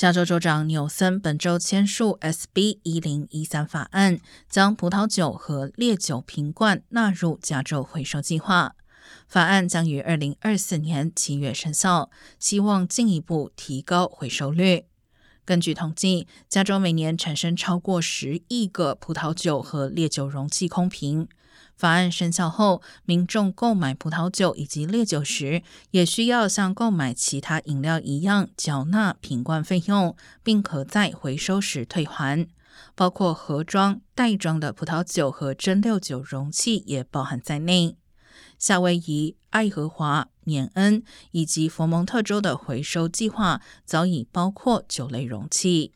加州州长纽森本周签署 SB 一零一三法案，将葡萄酒和烈酒瓶罐纳入加州回收计划。法案将于二零二四年七月生效，希望进一步提高回收率。根据统计，加州每年产生超过十亿个葡萄酒和烈酒容器空瓶。法案生效后，民众购买葡萄酒以及烈酒时，也需要像购买其他饮料一样缴纳瓶罐费用，并可在回收时退还。包括盒装、袋装的葡萄酒和蒸馏酒容器也包含在内。夏威夷、爱荷华、缅恩以及佛蒙特州的回收计划早已包括酒类容器。